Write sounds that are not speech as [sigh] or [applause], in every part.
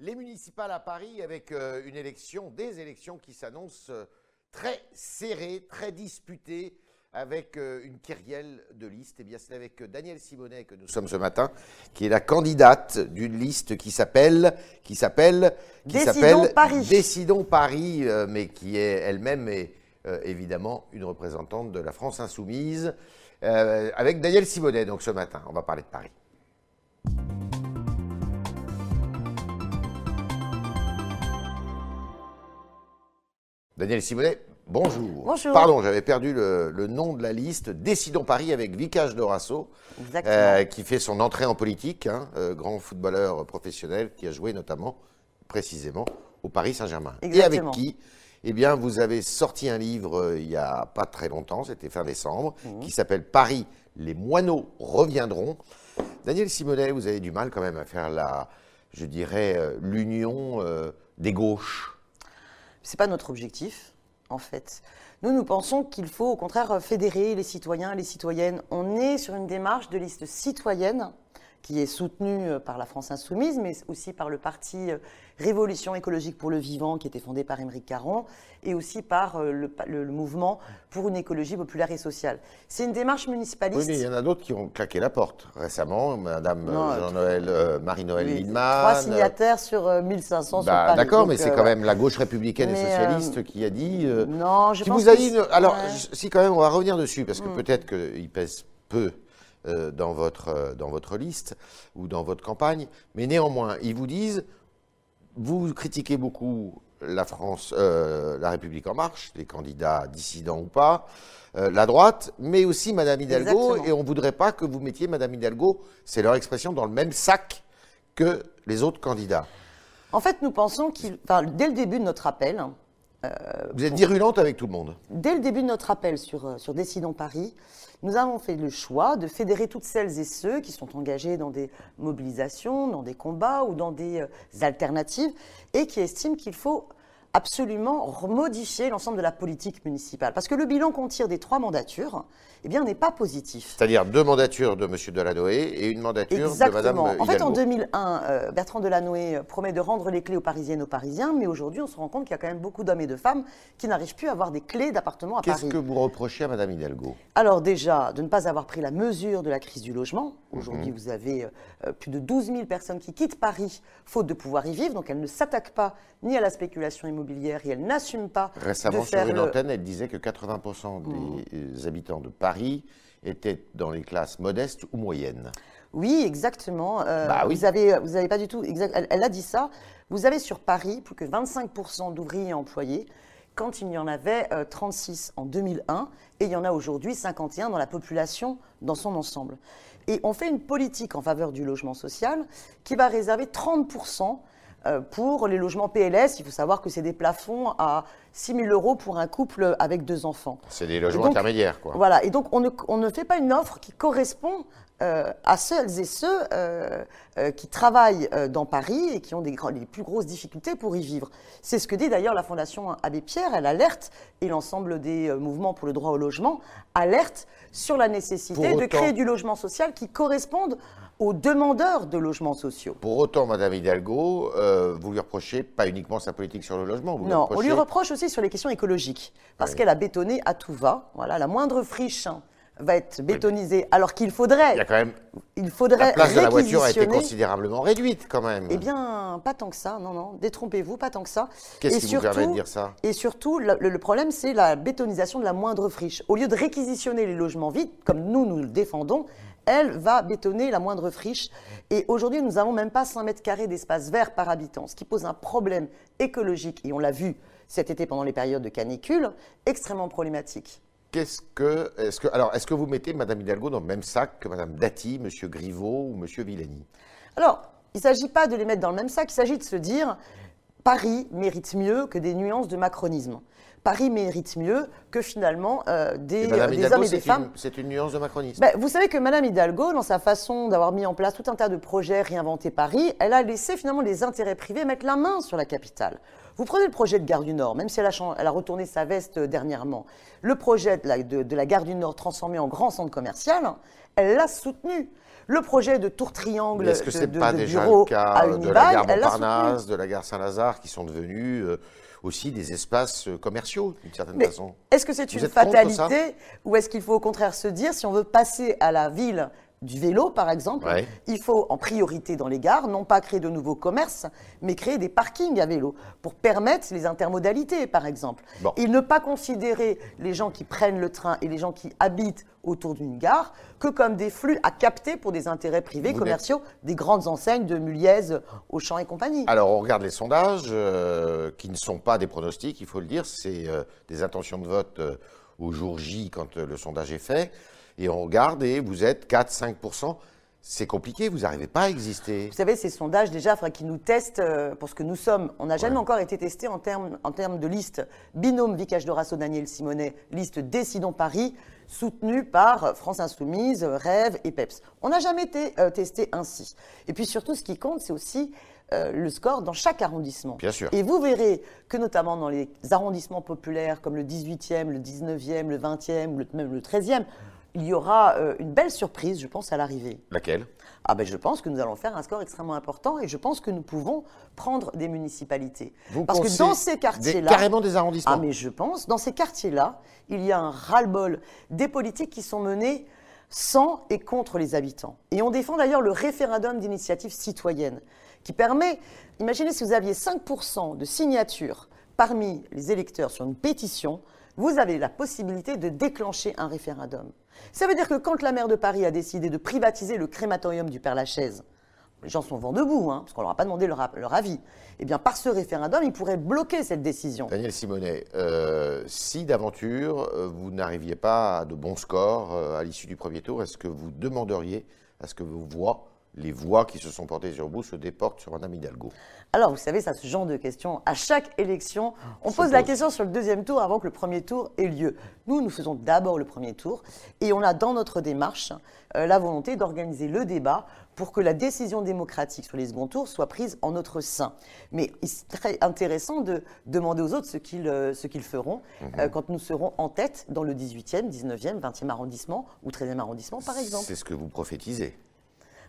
Les municipales à Paris avec euh, une élection, des élections qui s'annoncent euh, très serrées, très disputées, avec euh, une kyrielle de listes. Et bien c'est avec Daniel Simonet que nous sommes ce matin, qui est la candidate d'une liste qui s'appelle, qui s'appelle, qui s'appelle Paris. Décidons Paris, mais qui est elle-même est évidemment une représentante de la France insoumise. Avec Daniel Simonet, donc ce matin, on va parler de Paris. Daniel Simonet, bonjour. Bonjour. Pardon, j'avais perdu le, le nom de la liste. Décidons Paris avec Vicage Dorasso, euh, qui fait son entrée en politique, hein, euh, grand footballeur professionnel qui a joué notamment, précisément, au Paris Saint-Germain. Et avec qui? Eh bien, vous avez sorti un livre euh, il n'y a pas très longtemps, c'était fin décembre, Mhm. qui s'appelle Paris, les moineaux reviendront. Daniel Simonet, vous avez du mal quand même à faire la, je dirais, l'union des gauches. C'est pas notre objectif, en fait. Nous, nous pensons qu'il faut au contraire fédérer les citoyens et les citoyennes. On est sur une démarche de liste citoyenne qui est soutenue par la France Insoumise, mais aussi par le parti euh, Révolution écologique pour le vivant, qui était fondé par Émeric Caron, et aussi par euh, le, le- le mouvement pour une écologie populaire et sociale. C'est une démarche Oui, municipaliste. mais il y en a d'autres qui ont claqué la porte récemment. Madame euh, Jean-Noël, euh, Marie-Noël Oui. Trois signataires sur euh, 1500 sur Bah. D'accord, mais c'est euh, quand même la gauche républicaine et socialiste euh, qui a dit. euh, Non, je qui pense vous a dit. Alors, ouais. si quand même, on va revenir dessus, parce que peut-être qu'il pèse peu euh, dans, votre, euh, dans votre liste ou dans votre campagne, mais néanmoins, ils vous disent vous critiquez beaucoup la France, euh, la République en marche, les candidats dissidents ou pas, euh, la droite, mais aussi Madame Hidalgo, Exactement. et on ne voudrait pas que vous mettiez Madame Hidalgo, c'est leur expression, dans le même sac que les autres candidats. En fait, nous pensons qu'il, dès le début de notre appel, Vous êtes virulente avec tout le monde. dès le début de notre appel sur, euh, sur Décidons Paris, nous avons fait le choix de fédérer toutes celles et ceux qui sont engagés dans des mobilisations, dans des combats ou dans des euh, alternatives et qui estiment qu'il faut absolument modifier l'ensemble de la politique municipale. Parce que le bilan qu'on tire des trois mandatures eh bien, n'est pas positif. C'est-à-dire deux mandatures de M. Delanoë et une mandature Exactement. de Mme En fait, en Hidalgo. 2001, euh, Bertrand Delanoë euh, promet de rendre les clés aux Parisiennes et aux Parisiens, mais aujourd'hui, on se rend compte qu'il y a quand même beaucoup d'hommes et de femmes qui n'arrivent plus à avoir des clés d'appartement à Qu'est-ce Paris. que vous reprochez à Mme Hidalgo? Alors déjà, de ne pas avoir pris la mesure de la crise du logement. Mhm. Aujourd'hui, vous avez euh, plus de 12 000 personnes qui quittent Paris faute de pouvoir y vivre, donc elle ne s'attaque pas ni à la spéculation immobilière et elle n'assume pas Récemment, de sur une le- antenne, elle disait que 80% des habitants de Paris étaient dans les classes modestes ou moyennes. Oui, exactement. Euh, Bah oui. Vous avez, vous avez pas du tout. exact- elle, elle a dit ça. Vous avez sur Paris plus que 25% d'ouvriers employés, quand il y en avait euh, 36 en 2001, et il y en a aujourd'hui 51 dans la population dans son ensemble. Et on fait une politique en faveur du logement social qui va réserver 30% euh, pour les logements PLS. Il faut savoir que c'est des plafonds à 6 000 euros pour un couple avec deux enfants. C'est des logements donc, intermédiaires, quoi. Voilà, et donc on ne, on ne fait pas une offre qui correspond euh, à celles et ceux euh, euh, qui travaillent dans Paris et qui ont des, les plus grosses difficultés pour y vivre. C'est ce que dit d'ailleurs la Fondation Abbé Pierre, elle alerte, et l'ensemble des mouvements pour le droit au logement alerte sur la nécessité de créer du logement social qui corresponde aux demandeurs de logements sociaux. Pour autant, Mme Hidalgo, vous lui reprochez pas uniquement sa politique sur le logement, vous Non, on reprochez lui reproche aussi sur les questions écologiques, parce Oui. qu'elle a bétonné à tout va. Voilà, la moindre friche hein, va être bétonisée, alors qu'il faudrait, Il y a quand même il faudrait la place de la voiture a été considérablement réduite, quand même. Eh bien, pas tant que ça, non, non, détrompez-vous, pas tant que ça. Qu'est-ce qui vous permet de dire ça? Et surtout, le, le- le problème, c'est la bétonisation de la moindre friche. Au lieu de réquisitionner les logements vides, comme nous, nous le défendons, elle va bétonner la moindre friche. Et aujourd'hui, nous n'avons même pas 5 mètres carrés d'espace vert par habitant, ce qui pose un problème écologique, et on l'a vu cet été pendant les périodes de canicule, extrêmement problématique. Qu'est-ce que, est-ce que, alors, est-ce que vous mettez Mme Hidalgo dans le même sac que Mme Dati, M. Griveaux ou M. Villani? Alors, il ne s'agit pas de les mettre dans le même sac, il s'agit de se dire Paris mérite mieux que des nuances de macronisme. Paris mérite mieux que finalement euh, des, Et Mme des Hidalgo, hommes et des femmes. c'est une nuance de macronisme. Ben, vous savez que Madame Hidalgo, dans sa façon d'avoir mis en place tout un tas de projets réinventer Paris, elle a laissé finalement les intérêts privés mettre la main sur la capitale. Vous prenez le projet de Gare du Nord, même si elle a, chan- elle a retourné sa veste euh, dernièrement, le projet de la, de- de la Gare du Nord transformé en grand centre commercial, elle l'a soutenu. Le projet de tour triangle Est-ce que de, pas déjà bureau le cas à euh, de la gare. Montparnasse, de la gare Saint-Lazare, qui sont devenus euh, aussi des espaces commerciaux, d'une certaine Mais façon? Est-ce que c'est une fatalité ou est-ce qu'il faut au contraire se dire, si on veut passer à la ville du vélo, par exemple, Ouais. il faut en priorité dans les gares, non pas créer de nouveaux commerces, mais créer des parkings à vélo pour permettre les intermodalités, par exemple. Bon. Et ne pas considérer les gens qui prennent le train et les gens qui habitent autour d'une gare que comme des flux à capter pour des intérêts privés Vous commerciaux des grandes enseignes de Muliez, Auchan et compagnie. Alors, on regarde les sondages, euh, qui ne sont pas des pronostics, il faut le dire, c'est euh, des intentions de vote euh, au jour J quand le sondage est fait. Et on regarde et vous êtes 4-5%. C'est compliqué, vous n'arrivez pas à exister. Vous savez, ces sondages, déjà, qu'ils nous testent euh, pour ce que nous sommes. On n'a jamais Ouais. encore été testé en termes, en de liste binôme Vicage Dorasso, Daniel Simonet, liste Décidons Paris, soutenue par France Insoumise, Rêve et PEPS. On n'a jamais été euh, testé ainsi. Et puis surtout, ce qui compte, c'est aussi euh, le score dans chaque arrondissement. Bien sûr. Et vous verrez que notamment dans les arrondissements populaires comme le 18e, le 19e, le 20e, le- même le 13e, il y aura euh, une belle surprise, je pense, à l'arrivée. Laquelle? Ah ben je pense que nous allons faire un score extrêmement important et je pense que nous pouvons prendre des municipalités. Vous Parce que dans ces quartiers-là, Carrément des arrondissements. ah mais je pense, dans ces quartiers-là, il y a un ras-le-bol des politiques qui sont menées sans et contre les habitants. Et on défend d'ailleurs le référendum d'initiative citoyenne qui permet, imaginez si vous aviez 5% de signatures parmi les électeurs sur une pétition, vous avez la possibilité de déclencher un référendum. Ça veut dire que quand la maire de Paris a décidé de privatiser le crématorium du Père Lachaise, les gens sont vent debout, hein, parce qu'on leur a pas demandé leur, avis. Eh bien, par ce référendum, ils pourraient bloquer cette décision. Daniel Simonet, euh, si d'aventure euh, vous n'arriviez pas à de bons scores euh, à l'issue du premier tour, est-ce que vous demanderiez à ce que vos voix, les voix qui se sont portées sur vous, se déportent sur Madame Hidalgo Alors, vous savez, ça, ce genre de questions, à chaque élection, on Se pose la question sur le deuxième tour avant que le premier tour ait lieu. Nous, nous faisons d'abord le premier tour et on a dans notre démarche euh, la volonté d'organiser le débat pour que la décision démocratique sur les seconds tours soit prise en notre sein. Mais il serait intéressant de demander aux autres ce qu'ils euh, ce qu'ils feront Mhm. euh, quand nous serons en tête dans le 18e, 19e, 20e arrondissement ou 13e arrondissement, par exemple. C'est ce que vous prophétisez.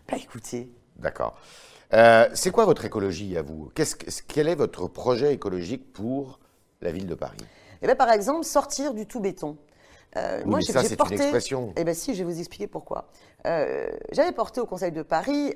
Bah, écoutez, D'accord. Euh, c'est quoi votre écologie à vous? Quel est votre projet écologique pour la ville de Paris? Eh ben, par exemple, sortir du tout béton. Euh, Oui, mais j'ai- c'est une porté- expression. Eh bien, si, je vais vous expliquer pourquoi. Euh, J'avais porté au Conseil de Paris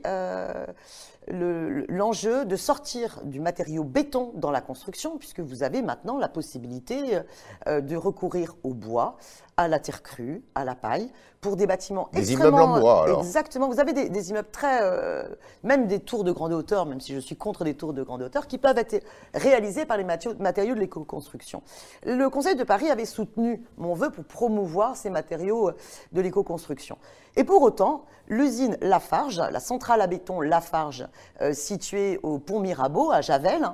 euh, le- l'enjeu de sortir du matériau béton dans la construction, puisque vous avez maintenant la possibilité euh, de recourir au bois, à la terre crue, à la paille, pour des bâtiments Des extrêmement... immeubles en bois, alors. Exactement. Vous avez des, des immeubles très... euh, même des tours de grande hauteur, même si je suis contre des tours de grande hauteur, qui peuvent être réalisés par les matériaux, matériaux de l'éco-construction. Le Conseil de Paris avait soutenu mon vœu pour promouvoir ces matériaux euh, de l'éco-construction. Et pour autant, l'usine Lafarge, la centrale à béton Lafarge, euh, située au pont Mirabeau, à Javel,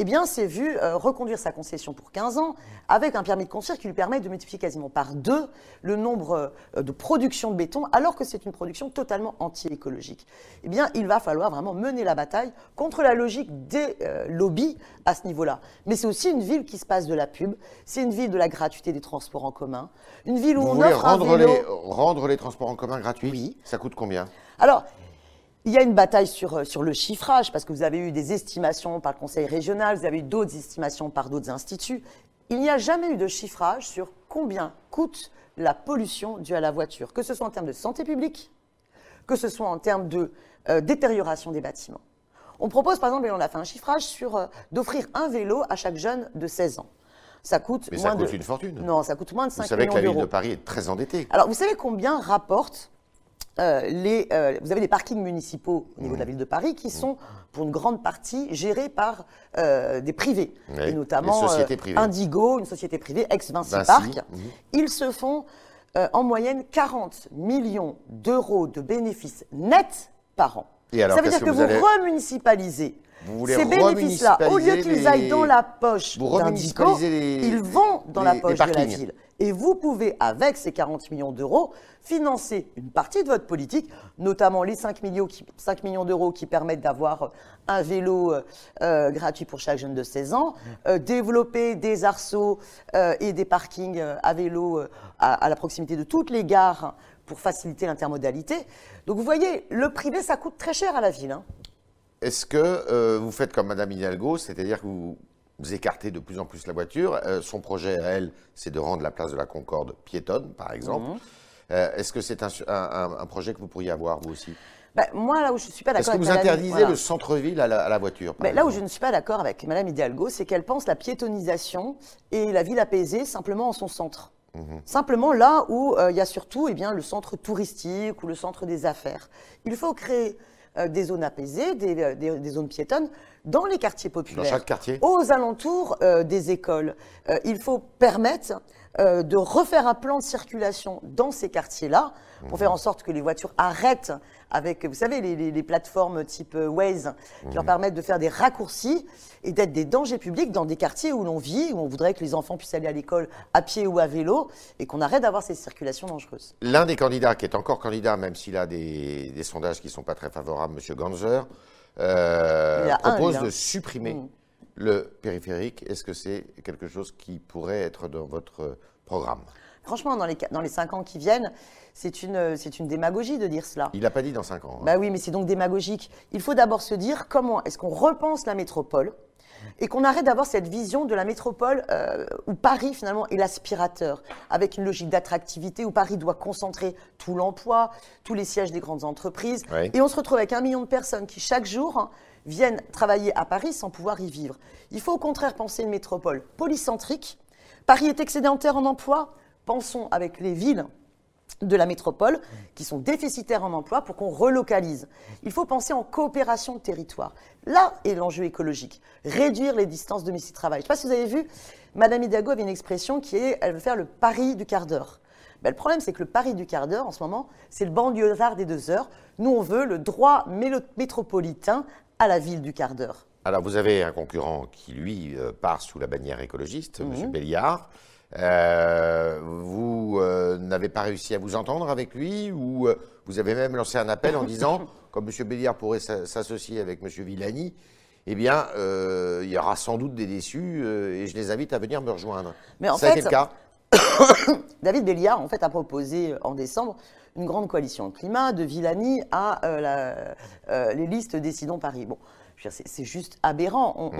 eh bien, s'est vu euh, reconduire sa concession pour 15 ans avec un permis de construire qui lui permet de multiplier quasiment par deux le nombre euh, de production de béton, alors que c'est une production totalement anti-écologique. Eh bien, il va falloir vraiment mener la bataille contre la logique des euh, lobbies à ce niveau-là. Mais c'est aussi une ville qui se passe de la pub, c'est une ville de la gratuité des transports en commun, une ville où Vous on offre un rendre vélo. les, rendre les transports en commun gratuits? Oui. Ça coûte combien? Alors, il y a une bataille sur, euh, sur le chiffrage, parce que vous avez eu des estimations par le Conseil régional, vous avez eu d'autres estimations par d'autres instituts. Il n'y a jamais eu de chiffrage sur combien coûte la pollution due à la voiture, que ce soit en termes de santé publique, que ce soit en termes de euh, détérioration des bâtiments. On propose par exemple, et on a fait un chiffrage sur euh, d'offrir un vélo à chaque jeune de 16 ans. Ça coûte Mais ça coûte de... une fortune. Non, ça coûte moins de 5 Vous savez que millions la ville d'euros. de Paris est très endettée. Alors, vous savez combien rapportent euh, les. euh, vous avez des parkings municipaux au niveau Mmh. de la ville de Paris qui sont, pour une grande partie, gérés par euh, des privés, Oui, et notamment. Indigo, une société privée, ex-Vinci Vinci, Park. mhm. Ils se font en moyenne 40 millions d'euros de bénéfices nets par an. Et alors, Ça veut dire que, que vous allez- remunicipalisez. Vous Ces bénéfices-là, au lieu qu'ils les- aillent dans la poche remunicipalisez les- ils vont dans la poche de la ville. Et vous pouvez, avec ces 40 millions d'euros, financer une partie de votre politique, notamment les 5 millions, qui- 5 millions d'euros qui permettent d'avoir un vélo euh, euh, gratuit pour chaque jeune de 16 ans, euh, développer des arceaux euh, et des parkings à vélo à, à la proximité de toutes les gares pour faciliter l'intermodalité. Donc vous voyez, le privé, ça coûte très cher à la ville. hein. Est-ce que euh, vous faites comme Madame Hidalgo, c'est-à-dire que vous, vous écartez de plus en plus la voiture Euh, Son projet, à elle, c'est de rendre la place de la Concorde piétonne, par exemple. Mhm. Euh, Est-ce que c'est un, un- un- un projet que vous pourriez avoir, vous aussi? Ben, moi, là où je ne suis pas Est-ce d'accord que avec vous Madame- interdisez voilà. le centre-ville à, la- à la voiture par là où je ne suis pas d'accord avec Madame Hidalgo, c'est qu'elle pense la piétonisation et la ville apaisée simplement en son centre. Mhm. Simplement là où euh, il y a surtout eh bien, le centre touristique ou le centre des affaires. Il faut créer euh, des zones apaisées, des, euh, des- des zones piétonnes dans les quartiers Dans populaires. chaque quartier aux alentours euh, des écoles. Il faut permettre euh, de refaire un plan de circulation dans ces quartiers-là pour faire en sorte que les voitures arrêtent avec, vous savez, les, les- les plateformes type euh, Waze qui leur permettent de faire des raccourcis et d'être des dangers publics dans des quartiers où l'on vit, où on voudrait que les enfants puissent aller à l'école à pied ou à vélo et qu'on arrête d'avoir ces circulations dangereuses. L'un des candidats qui est encore candidat, même s'il a des, des sondages qui ne sont pas très favorables, M. Ganzer, euh, un, propose de supprimer Mm. Le périphérique. Est-ce que c'est quelque chose qui pourrait être dans votre programme? Franchement, dans les, dans les cinq ans qui viennent, c'est une, c'est une démagogie de dire cela. Il n'a pas dit dans 5 ans. hein. Bah oui, mais c'est donc démagogique. Il faut d'abord se dire comment est-ce qu'on repense la métropole et qu'on arrête d'avoir cette vision de la métropole euh, où Paris finalement est l'aspirateur, avec une logique d'attractivité où Paris doit concentrer tout l'emploi, tous les sièges des grandes entreprises, Oui. et on se retrouve avec un million de personnes qui chaque jour hein, viennent travailler à Paris sans pouvoir y vivre. Il faut au contraire penser une métropole polycentrique. Paris est excédentaire en emploi. Pensons avec les villes de la métropole qui sont déficitaires en emploi pour qu'on relocalise. Il faut penser en coopération de territoire. Là est l'enjeu écologique. Réduire les distances domicile-travail. Je ne sais pas si vous avez vu, Madame Hidalgo avait une expression qui est elle veut faire le pari du quart d'heure. Ben, le problème, c'est que le pari du quart d'heure, en ce moment, c'est le banlieusard des deux heures. Nous, on veut le droit métropolitain à la ville du quart d'heure. Alors, vous avez un concurrent qui, lui, euh, part sous la bannière écologiste, Mhm. M. Béliard. Euh, vous euh, n'avez pas réussi à vous entendre avec lui ou euh, vous avez même lancé un appel en disant, [laughs] comme M. Béliard pourrait s'a- s'associer avec M. Villani, eh bien, il y aura sans doute des déçus et je les invite à venir me rejoindre. Mais en Ça a fait, été le cas [coughs] David Béliard, en fait, a proposé en décembre une grande coalition climat de Villani à euh, la- euh, les listes Décidons Paris. Bon, c'est- juste aberrant. On-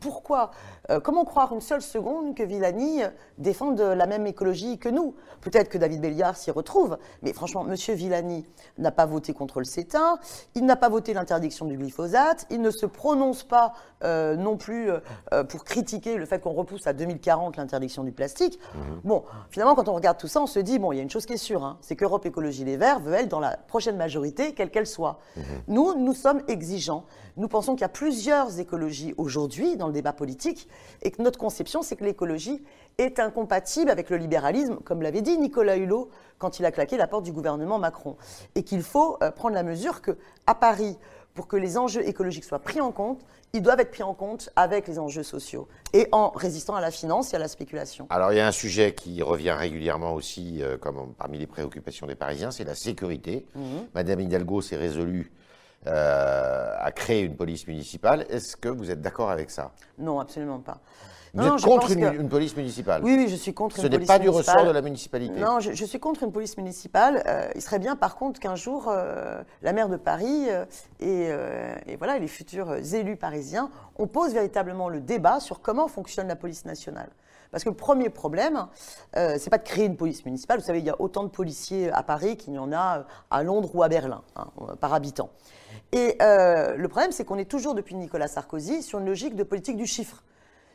pourquoi Euh, Comment croire une seule seconde que Villani défende la même écologie que nous? Peut-être que David Béliard s'y retrouve, mais franchement, Monsieur Villani n'a pas voté contre le CETA, il n'a pas voté l'interdiction du glyphosate, il ne se prononce pas euh, non plus euh, pour critiquer le fait qu'on repousse à 2040 l'interdiction du plastique. Bon, finalement, quand on regarde tout ça, on se dit, bon, il y a une chose qui est sûre, hein, c'est qu'Europe Écologie Les Verts veut être dans la prochaine majorité, quelle qu'elle soit. Nous, nous sommes exigeants. Nous pensons qu'il y a plusieurs écologies aujourd'hui dans le débat politique et que notre conception, c'est que l'écologie est incompatible avec le libéralisme, comme l'avait dit Nicolas Hulot quand il a claqué la porte du gouvernement Macron. Et qu'il faut euh, prendre la mesure que à Paris, pour que les enjeux écologiques soient pris en compte, ils doivent être pris en compte avec les enjeux sociaux et en résistant à la finance et à la spéculation. Alors, il y a un sujet qui revient régulièrement aussi, euh, comme parmi les préoccupations des Parisiens, c'est la sécurité. Madame Hidalgo s'est résolue euh, à créer une police municipale. Est-ce que vous êtes d'accord avec ça? Non, absolument pas. Vous Non, êtes contre une, que- une police municipale? Oui, oui, je suis contre Ce une n'est police pas du municipale. ressort de la municipalité. Non, je, je suis contre une police municipale. Euh, il serait bien, par contre, qu'un jour, euh, la maire de Paris et, et voilà, les futurs élus parisiens, on pose véritablement le débat sur comment fonctionne la police nationale. Parce que le premier problème, euh, c'est pas de créer une police municipale. Vous savez, il y a autant de policiers à Paris qu'il y en a euh, à Londres ou à Berlin, hein, par habitant. Et euh, le problème, c'est qu'on est toujours, depuis Nicolas Sarkozy, sur une logique de politique du chiffre.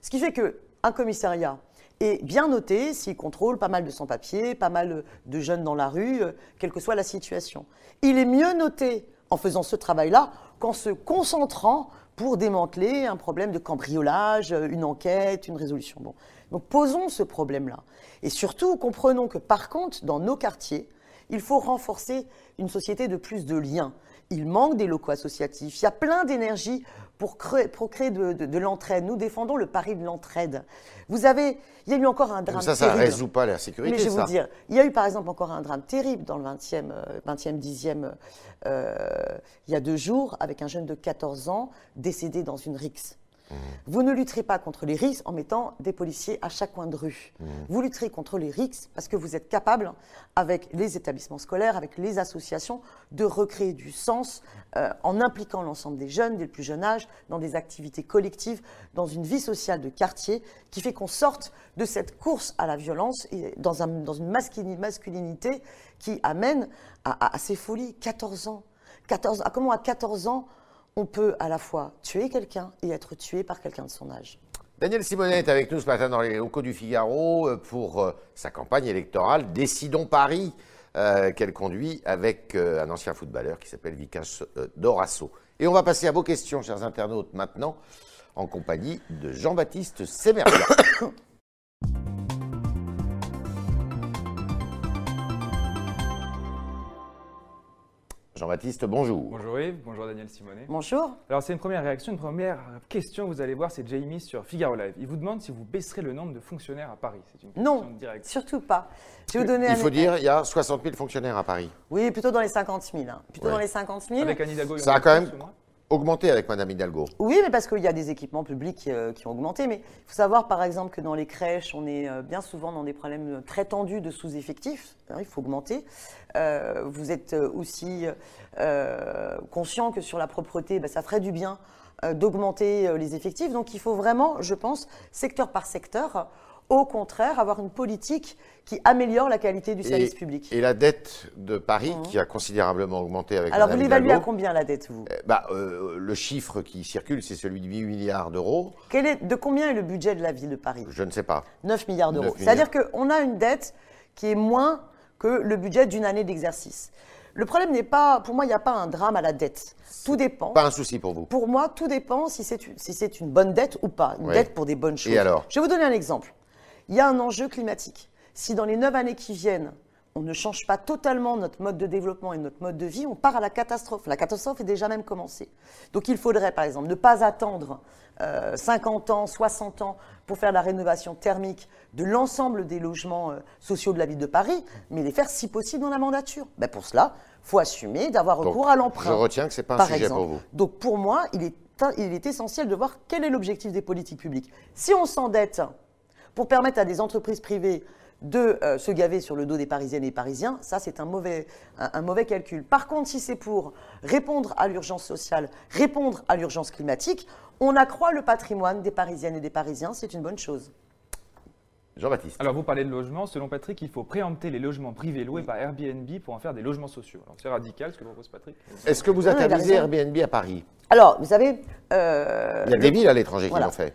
Ce qui fait qu'un commissariat est bien noté s'il contrôle pas mal de sans-papiers, pas mal de jeunes dans la rue, euh, quelle que soit la situation. Il est mieux noté en faisant ce travail-là qu'en se concentrant pour démanteler un problème de cambriolage, euh, une enquête, une résolution. Bon. Donc posons ce problème-là. Et surtout, comprenons que par contre, dans nos quartiers, il faut renforcer une société de plus de liens. Il manque des locaux associatifs. Il y a plein d'énergie pour créer, pour créer de, de- de l'entraide. Nous défendons le pari de l'entraide. Vous avez, il y a eu encore un drame Mais ça, ça ne résout pas la sécurité, Mais je vais vous dire, il y a eu par exemple encore un drame terrible dans le 20e, euh, 20e 10e, euh, il y a deux jours, avec un jeune de 14 ans décédé dans une rixe. Vous ne lutterez pas contre les risques en mettant des policiers à chaque coin de rue. Vous lutterez contre les risques parce que vous êtes capable, avec les établissements scolaires, avec les associations, de recréer du sens euh, en impliquant l'ensemble des jeunes, dès le plus jeune âge, dans des activités collectives, dans une vie sociale de quartier, qui fait qu'on sorte de cette course à la violence et dans, un- dans une masculini- masculinité qui amène à, à- à ces folies. 14 ans. 14, comment à 14 ans, on peut à la fois tuer quelqu'un et être tué par quelqu'un de son âge Daniel Simonet est avec nous ce matin dans les locaux du Figaro euh, pour euh, sa campagne électorale Décidons Paris, euh, qu'elle conduit avec euh, un ancien footballeur qui s'appelle Vicas Dorasso. Et on va passer à vos questions, chers internautes, maintenant, en compagnie de Jean-Baptiste Semeria. [coughs] Jean-Baptiste, bonjour. Bonjour Yves, bonjour Daniel Simonet. Bonjour. Alors c'est une première réaction, une première question, vous allez voir, c'est Jamie sur Figaro Live. Il vous demande si vous baisserez le nombre de fonctionnaires à Paris. C'est une question Non, directe. surtout pas. Je vais vous donner Il un faut dire, il y a 60 000 fonctionnaires à Paris. Oui, plutôt dans les 50 000. hein. Plutôt Ouais. dans les 50 000. Avec Anne Hidalgo, il y Ça en a quand même- Augmenté avec Madame Hidalgo. Oui, mais parce qu'il y a des équipements publics euh, qui ont augmenté. Mais il faut savoir, par exemple, que dans les crèches, on est euh, bien souvent dans des problèmes très tendus de sous-effectifs. Alors, il faut augmenter. Euh, vous êtes aussi conscient que sur la propreté, bah, ça ferait du bien d'augmenter les effectifs. Donc, il faut vraiment, je pense, secteur par secteur, au contraire, avoir une politique qui améliore la qualité du service public. Et la dette de Paris, qui a considérablement augmenté avec Alors, vous l'évaluez à combien la dette, vous? Eh, bah, euh, Le chiffre qui circule, c'est celui de 8 milliards d'euros. De combien est le budget de la ville de Paris? Je ne sais pas. 9 milliards d'euros. 9 milliards. C'est-à-dire qu'on a une dette qui est moins que le budget d'une année d'exercice. Le problème n'est pas, pour moi, il n'y a pas un drame à la dette. Tout dépend. Pas un souci pour vous. Pour moi, tout dépend si c'est une, si une bonne dette ou pas. Une dette pour des bonnes choses. alors? Je vais vous donner un exemple. Il y a un enjeu climatique. Si dans les neuf années qui viennent, on ne change pas totalement notre mode de développement et notre mode de vie, on part à la catastrophe. La catastrophe est déjà même commencée. Donc il faudrait, par exemple, ne pas attendre euh, 50 ans, 60 ans pour faire la rénovation thermique de l'ensemble des logements euh, sociaux de la ville de Paris, mais les faire si possible dans la mandature. Ben, pour cela, il faut assumer d'avoir Donc, recours à l'emprunt. Je retiens que ce n'est pas un par sujet exemple. pour vous. Donc pour moi, il est, il est essentiel de voir quel est l'objectif des politiques publiques. Si on s'endette pour permettre à des entreprises privées de euh, se gaver sur le dos des Parisiennes et des Parisiens, ça c'est un mauvais, un, un mauvais calcul. Par contre, si c'est pour répondre à l'urgence sociale, répondre à l'urgence climatique, on accroît le patrimoine des Parisiennes et des Parisiens, c'est une bonne chose. Jean-Baptiste. Alors vous parlez de logement, selon Patrick, il faut préempter les logements privés loués par Airbnb pour en faire des logements sociaux. Alors c'est radical ce que propose Patrick. Est-ce que vous interdisez. Airbnb à Paris? Alors, vous savez, euh, Il y a le- des villes à l'étranger Voilà. qui l'ont fait.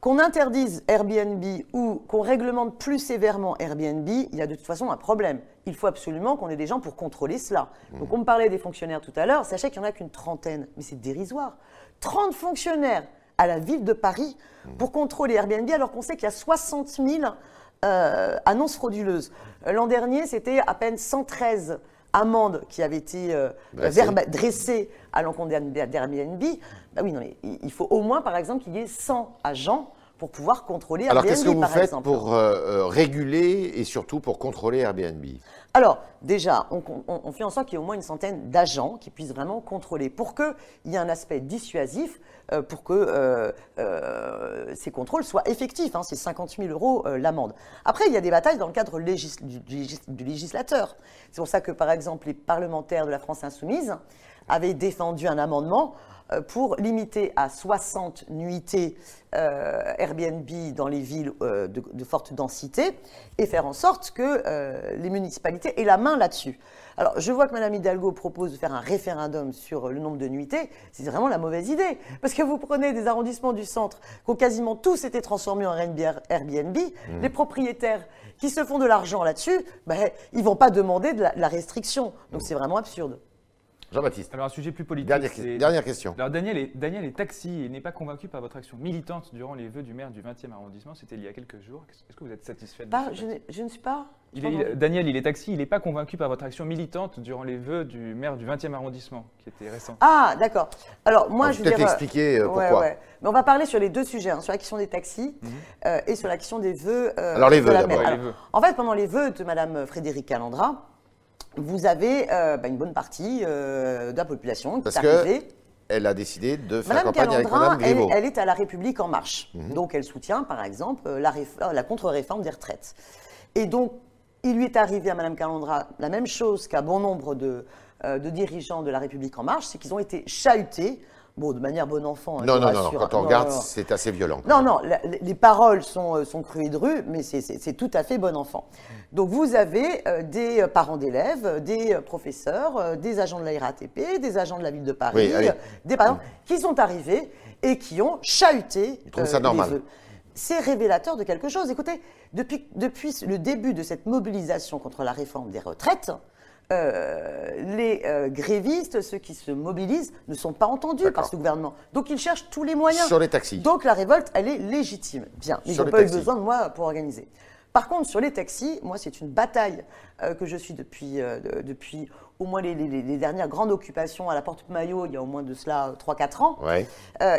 Qu'on interdise Airbnb ou qu'on réglemente plus sévèrement Airbnb, il y a de toute façon un problème. Il faut absolument qu'on ait des gens pour contrôler cela. Donc on me parlait des fonctionnaires tout à l'heure, sachez qu'il n'y en a qu'une trentaine, mais c'est dérisoire. 30 fonctionnaires à la ville de Paris pour contrôler Airbnb alors qu'on sait qu'il y a 60 000 euh, annonces frauduleuses. L'an dernier, c'était à peine 113 amendes qui avaient été euh, verba- dressées à l'encontre d'Air- d'Airbnb. Bah oui, non, mais il faut au moins, par exemple, qu'il y ait 100 agents pour pouvoir contrôler Alors Airbnb, qu'est-ce que vous par faites exemple. pour euh, euh, réguler et surtout pour contrôler Airbnb? Alors, déjà, on, fait en sorte qu'il y ait au moins une centaine d'agents qui puissent vraiment contrôler pour qu'il y ait un aspect dissuasif, euh, pour que euh, euh, ces contrôles soient effectifs. hein. c'est 50 000 euros l'amende. Après, il y a des batailles dans le cadre du, du légis- du législateur. C'est pour ça que, par exemple, les parlementaires de la France insoumise avaient défendu un amendement pour limiter à 60 nuitées euh, Airbnb dans les villes euh, de, de forte densité et faire en sorte que euh, les municipalités aient la main là-dessus. Alors, je vois que Mme Hidalgo propose de faire un référendum sur le nombre de nuitées. C'est vraiment la mauvaise idée. Parce que vous prenez des arrondissements du centre qui ont quasiment tous été transformés en Airbnb. Les propriétaires qui se font de l'argent là-dessus, ben, ils ne vont pas demander de la, de la restriction. Donc, c'est vraiment absurde. Jean-Baptiste. Alors un sujet plus politique. Dernière, question. Alors Daniel est, Daniel est taxi et n'est pas convaincu par votre action militante durant les vœux du maire du 20e arrondissement. C'était il y a quelques jours. Est-ce que vous êtes satisfait de ce je, ne suis pas. Il est- il- Daniel, il est taxi, il n'est pas convaincu par votre action militante durant les vœux du maire du 20e arrondissement, qui était récent. Ah, d'accord. Alors, moi, Alors, je veux peut-être expliquer euh, pourquoi. ouais. Mais on va parler sur les deux sujets, hein, sur la question des taxis euh, et sur la question des vœux. euh, Alors, les d'abord. vœux. En fait, pendant les vœux de Madame Frédéric Calandra, vous avez euh, bah, une bonne partie euh, de la population qui Parce est que- arrivée. elle a décidé de faire Madame campagne avec elle, est à La République En Marche. Mhm. Donc, elle soutient, par exemple, la, euh, la contre-réforme des retraites. Et donc, il lui est arrivé à Madame Calandra la même chose qu'à bon nombre de, euh, de dirigeants de La République En Marche, c'est qu'ils ont été chahutés, bon, de manière bon enfant. hein, Non, non, non, quand on regarde, c'est assez violent. Non, non, les les paroles sont, euh, sont crues et drues, mais c'est- tout à fait bon enfant. Donc vous avez euh, des parents d'élèves, des professeurs, euh, des agents de la RATP, des agents de la ville de Paris, des parents qui sont arrivés et qui ont chahuté ça normal. C'est révélateur de quelque chose. Écoutez, depuis, depuis le début de cette mobilisation contre la réforme des retraites, euh, les euh, grévistes, ceux qui se mobilisent, ne sont pas entendus par ce gouvernement. Donc ils cherchent tous les moyens. Sur les taxis. Donc la révolte, elle est légitime. Bien, ils Sur n'ont pas eu besoin de moi pour organiser. Par contre, sur les taxis, moi, c'est une bataille euh, que je suis depuis, de- depuis au moins les, les- les dernières grandes occupations à la Porte-Maillot, il y a au moins de cela 3-4 ans. Ouais.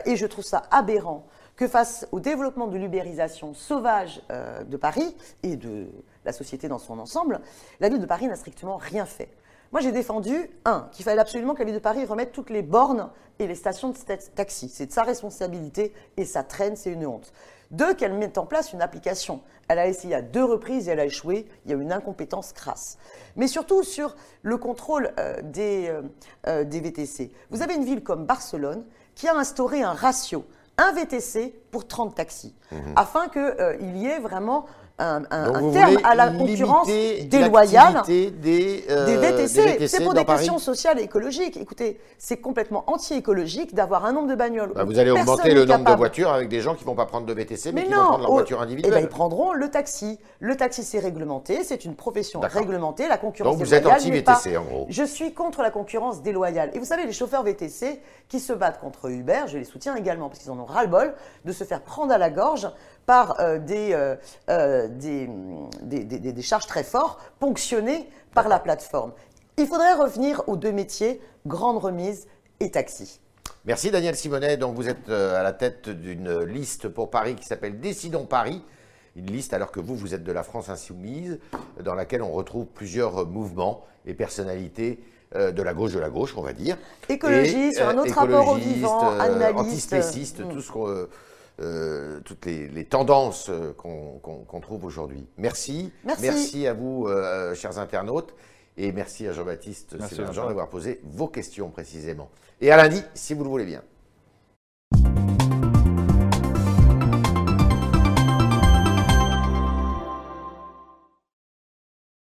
Et je trouve ça aberrant que face au développement de l'ubérisation sauvage de Paris et de la société dans son ensemble, la ville de Paris n'a strictement rien fait. Moi, j'ai défendu, un, qu'il fallait absolument que la ville de Paris remette toutes les bornes et les stations de taxi. C'est de sa responsabilité et ça traîne, c'est une honte. Deux, qu'elle mette en place une application. Elle a essayé à deux reprises et elle a échoué. Il y a une incompétence crasse. Mais surtout sur le contrôle euh, des, euh, euh, des VTC. Vous avez une ville comme Barcelone qui a instauré un ratio, un VTC pour 30 taxis, afin qu'il y ait vraiment un, terme à la concurrence déloyale des, euh, des VTC. C'est pour des Paris questions sociales et écologiques. Écoutez, c'est complètement anti-écologique d'avoir un nombre de bagnoles. Bah, vous allez augmenter le nombre de voitures avec des gens qui ne vont pas prendre de VTC, mais, Mais qui non, vont prendre leur oh, voiture eh ben, individuelle. ils prendront le taxi. Le taxi, c'est réglementé, c'est une profession réglementée. La concurrence Donc vous êtes anti-VTC, en gros. Je suis contre la concurrence déloyale. Et vous savez, les chauffeurs VTC qui se battent contre Uber, je les soutiens également, parce qu'ils en ont ras-le-bol de se faire prendre à la gorge par euh, des, euh, euh, des, des, des- des- des charges très fortes, ponctionnées par la plateforme. Il faudrait revenir aux deux métiers, grande remise et taxi. Merci Daniel Simonet. Donc vous êtes à la tête d'une liste pour Paris qui s'appelle Décidons Paris. Une liste alors que vous, vous êtes de la France insoumise, dans laquelle on retrouve plusieurs mouvements et personnalités de la gauche de la gauche, on va dire. Écologistes, Et, un autre rapport au vivant, analystes. Antispécistes, Mm. tout ce qu'on, euh, toutes les, les tendances euh, qu'on trouve aujourd'hui. Merci. Merci. à vous, euh, chers internautes. Et merci à Jean-Baptiste Jean-Paul. d'avoir posé vos questions précisément. Et à lundi, si vous le voulez bien.